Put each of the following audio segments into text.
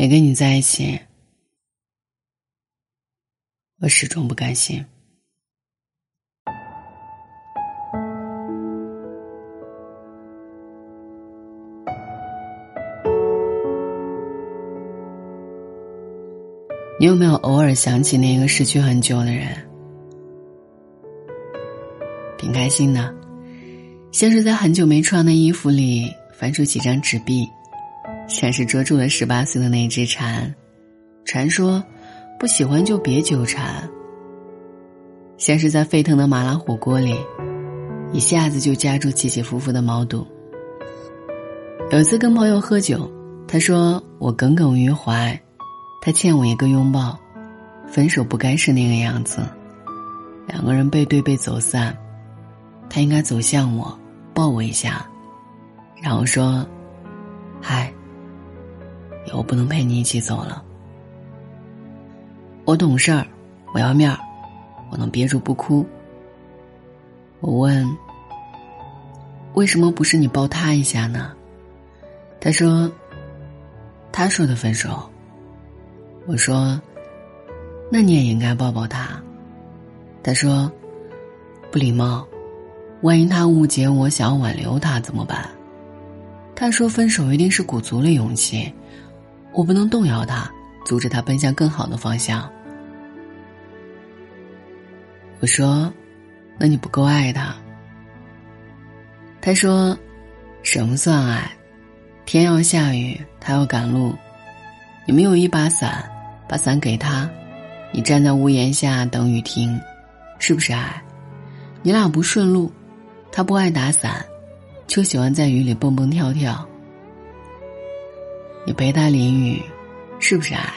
没跟你在一起，我始终不甘心。你有没有偶尔想起那个失去很久的人？挺开心的，像是在很久没穿的衣服里翻出几张纸币，像是捉住了十八岁的那只蝉。蝉说：“不喜欢就别纠缠。”像是在沸腾的麻辣火锅里，一下子就夹住起起伏伏的毛肚。有一次跟朋友喝酒，他说我耿耿于怀。他欠我一个拥抱，分手不该是那个样子。两个人背对背走散，他应该走向我，抱我一下，然后说：“嗨，以后不能陪你一起走了。”我懂事儿，我要面儿，我能憋住不哭。我问：“为什么不是你抱他一下呢？”他说：“他说的分手。”我说：“那你也应该抱抱他。”他说：“不礼貌，万一他误解我想挽留他怎么办？”他说：“分手一定是鼓足了勇气，我不能动摇他，阻止他奔向更好的方向。”我说：“那你不够爱他。”他说：“什么算爱？天要下雨，他要赶路，你没有一把伞。”把伞给他，你站在屋檐下等雨停，是不是爱？你俩不顺路，他不爱打伞，就喜欢在雨里蹦蹦跳跳。你陪他淋雨，是不是爱？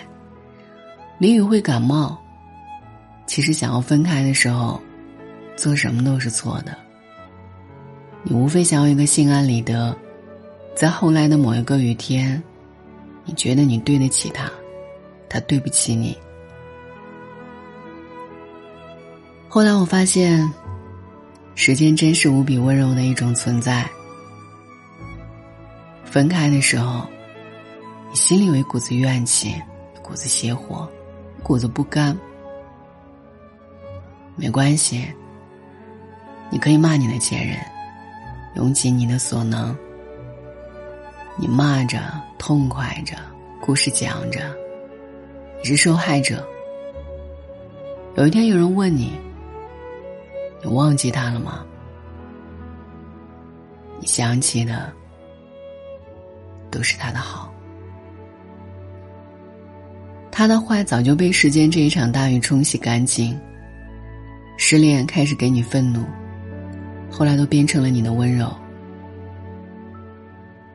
淋雨会感冒，其实想要分开的时候，做什么都是错的。你无非想要一个心安理得，在后来的某一个雨天，你觉得你对得起他。他对不起你。后来我发现，时间真是无比温柔的一种存在。分开的时候，心里有一股子怨气，一股子邪火，一股子不甘。没关系，你可以骂你的前任，用尽你的所能。你骂着，痛快着，故事讲着。你是受害者。有一天，有人问你：“你忘记他了吗？”你想起的都是他的好，他的坏早就被时间这一场大雨冲洗干净。失恋开始给你愤怒，后来都变成了你的温柔。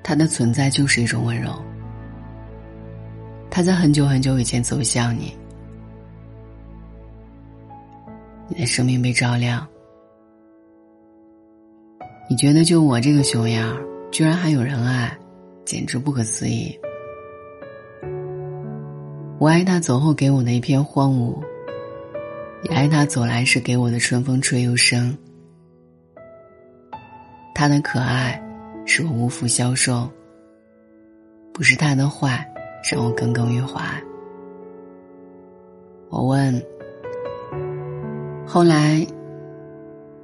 他的存在就是一种温柔。他在很久很久以前走向你，你的生命被照亮。你觉得就我这个熊样，居然还有人爱，简直不可思议。我爱他走后给我的一片荒芜，也爱他走来时给我的春风吹又生。他的可爱，使我无福消受。不是他的坏。让我耿耿于怀。我问：“后来，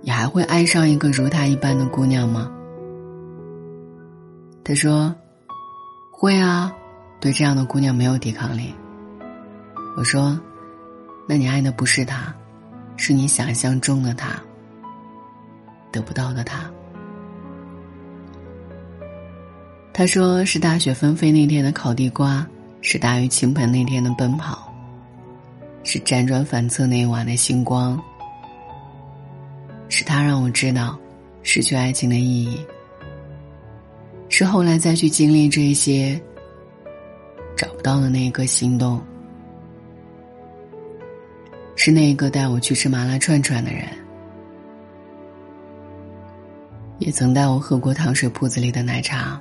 你还会爱上一个如他一般的姑娘吗？”他说：“会啊，对这样的姑娘没有抵抗力。”我说：“那你爱的不是他，是你想象中的他，得不到的他。”他说：“是大雪纷飞那天的烤地瓜。”是大雨倾盆那天的奔跑，是辗转反侧那一晚的星光，是他让我知道失去爱情的意义，是后来再去经历这些找不到的那一个心动，是那一个带我去吃麻辣串串的人，也曾带我喝过糖水铺子里的奶茶。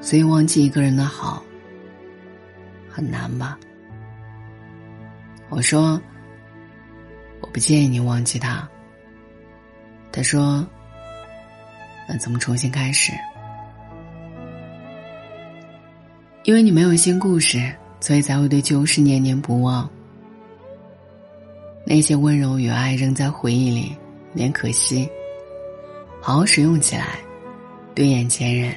所以忘记一个人的好很难吧？我说我不建议你忘记他。他说那怎么重新开始？因为你没有新故事，所以才会对旧事念念不忘。那些温柔与爱仍在回忆里，有点可惜。好好使用起来，对眼前人。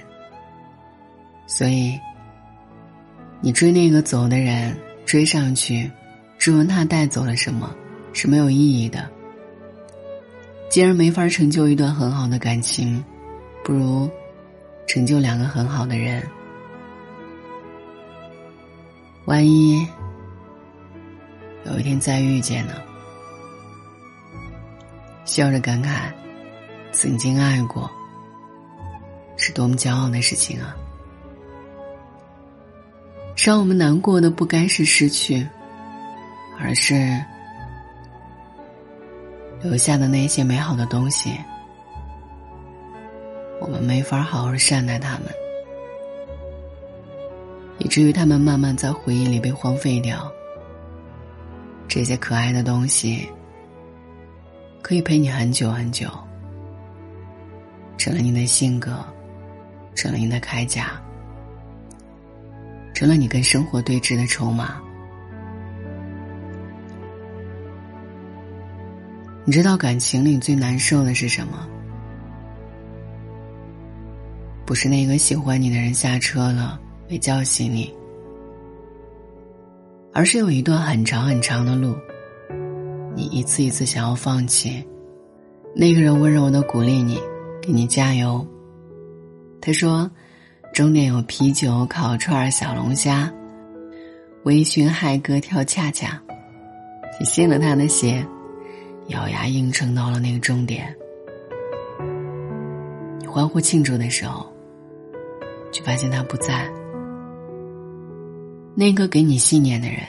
所以，你追那个走的人，追上去，质问他带走了什么，是没有意义的。既然没法成就一段很好的感情，不如成就两个很好的人。万一有一天再遇见呢？笑着感慨，曾经爱过，是多么骄傲的事情啊！让我们难过的不该是失去，而是留下的那些美好的东西，我们没法好好善待他们，以至于他们慢慢在回忆里被荒废掉。这些可爱的东西，可以陪你很久很久，成了你的性格，成了你的铠甲。成了你跟生活对峙的筹码。你知道感情里最难受的是什么？不是那个喜欢你的人下车了没叫醒你，而是有一段很长很长的路，你一次一次想要放弃。那个人温柔的鼓励你，给你加油。他说。终点有啤酒、烤串、小龙虾，微醺嗨歌跳恰恰，你信了他的邪，咬牙硬撑到了那个终点。你欢呼庆祝的时候，却发现他不在。那个给你信念的人，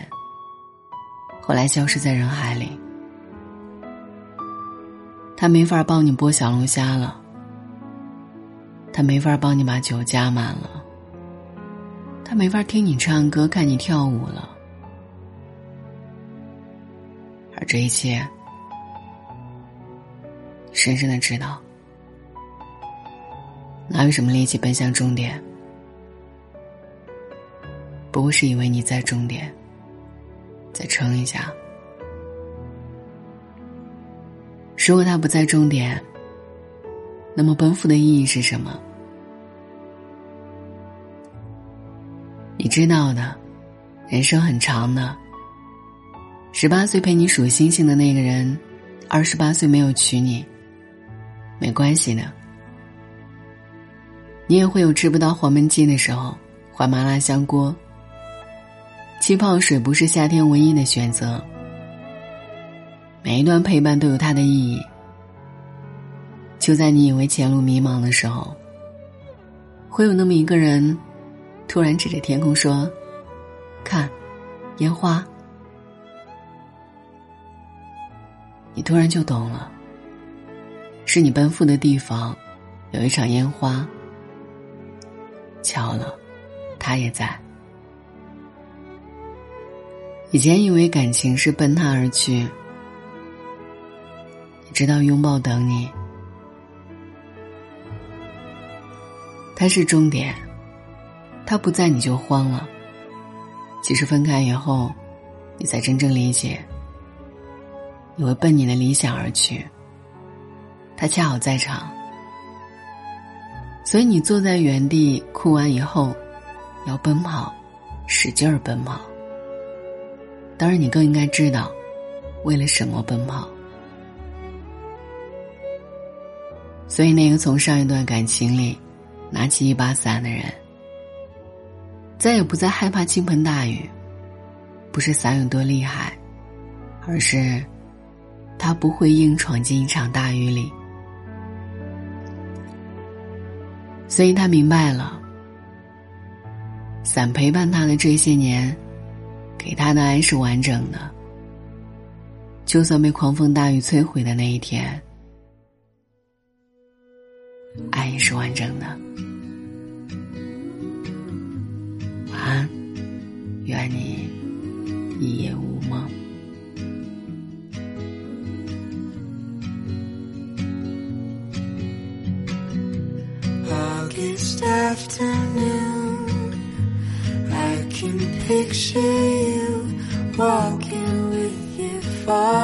后来消失在人海里。他没法帮你剥小龙虾了。他没法帮你把酒加满了，他没法听你唱歌、看你跳舞了，而这一切，深深的知道，哪有什么力气奔向终点？不过是因为你在终点，再撑一下。如果他不在终点。那么奔赴的意义是什么？你知道的，人生很长的。十八岁陪你数星星的那个人，二十八岁没有娶你，没关系的。你也会有吃不到黄焖鸡的时候，换麻辣香锅。气泡水不是夏天唯一的选择。每一段陪伴都有它的意义。就在你以为前路迷茫的时候，会有那么一个人，突然指着天空说：“看，烟花。”你突然就懂了，是你奔赴的地方，有一场烟花。巧了，他也在。以前以为感情是奔他而去，直到拥抱等你。他是终点，他不在你就慌了。其实分开以后，你才真正理解，你会奔你的理想而去。他恰好在场，所以你坐在原地哭完以后，要奔跑，使劲儿奔跑。当然，你更应该知道，为了什么奔跑。所以，那个从上一段感情里。拿起一把伞的人，再也不再害怕倾盆大雨。不是伞有多厉害，而是他不会硬闯进一场大雨里。所以他明白了，伞陪伴他的这些年，给他的爱是完整的。就算被狂风大雨摧毁的那一天。爱也是完整的。晚安，愿你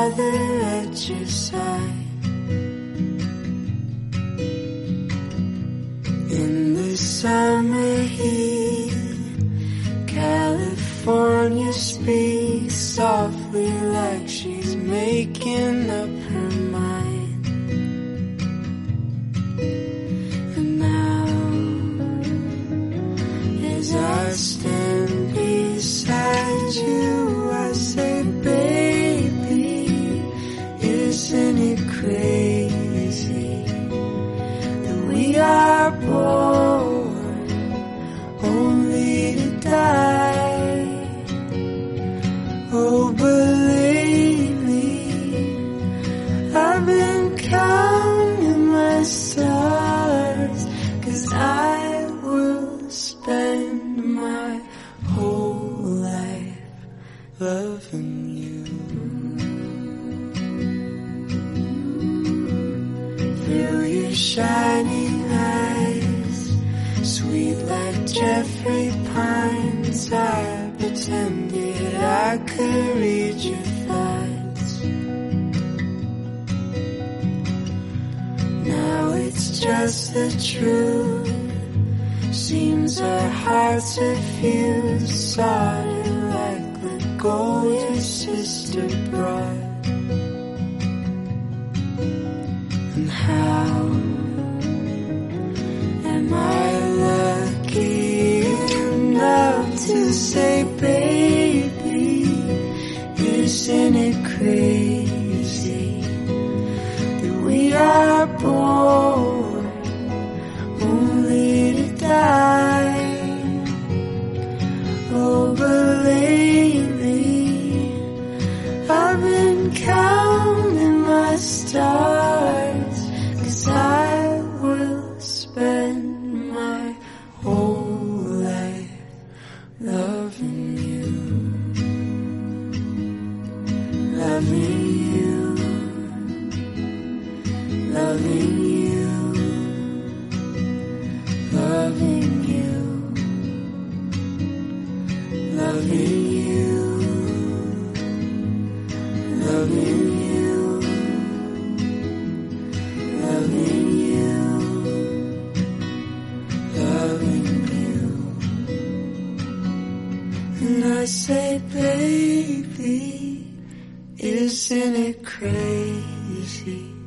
gather at your side. In the summer heat, California speaks softly like she's making up her mind. And now, as I stand. just the truth. Seems our hearts diffuse, solid like the gold your sister brought. And how am I lucky enough to say, baby? day.